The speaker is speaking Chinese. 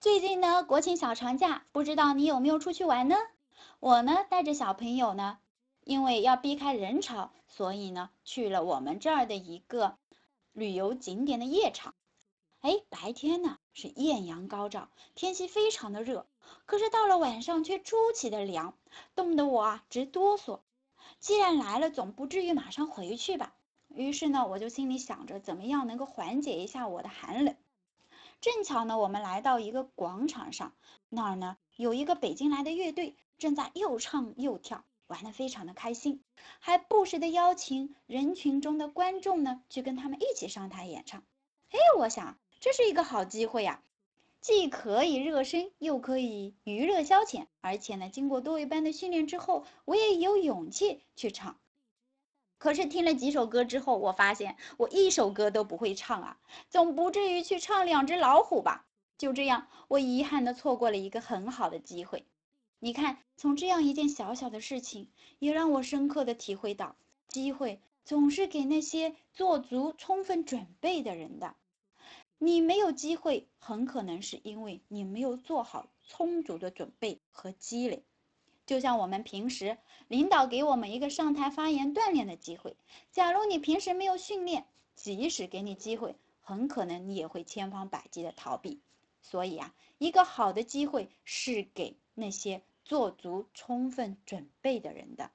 最近呢，国庆小长假，不知道你有没有出去玩呢？我呢，带着小朋友呢，因为要避开人潮，所以呢，去了我们这儿的一个旅游景点的夜场。哎，白天呢是艳阳高照，天气非常的热，可是到了晚上却出奇的凉，冻得我啊直哆嗦。既然来了，总不至于马上回去吧？于是呢，我就心里想着怎么样能够缓解一下我的寒冷。正巧呢，我们来到一个广场上，那儿呢有一个北京来的乐队正在又唱又跳，玩得非常的开心，还不时的邀请人群中的观众呢去跟他们一起上台演唱。哎，我想。这是一个好机会呀，既可以热身，又可以娱乐消遣，而且呢，经过多位班的训练之后，我也有勇气去唱。可是听了几首歌之后，我发现我一首歌都不会唱啊，总不至于去唱两只老虎吧？就这样，我遗憾的错过了一个很好的机会。你看，从这样一件小小的事情，也让我深刻的体会到，机会总是给那些做足充分准备的人的。你没有机会，很可能是因为你没有做好充足的准备和积累。就像我们平时领导给我们一个上台发言锻炼的机会，假如你平时没有训练，即使给你机会，很可能你也会千方百计的逃避。所以啊，一个好的机会是给那些做足充分准备的人的。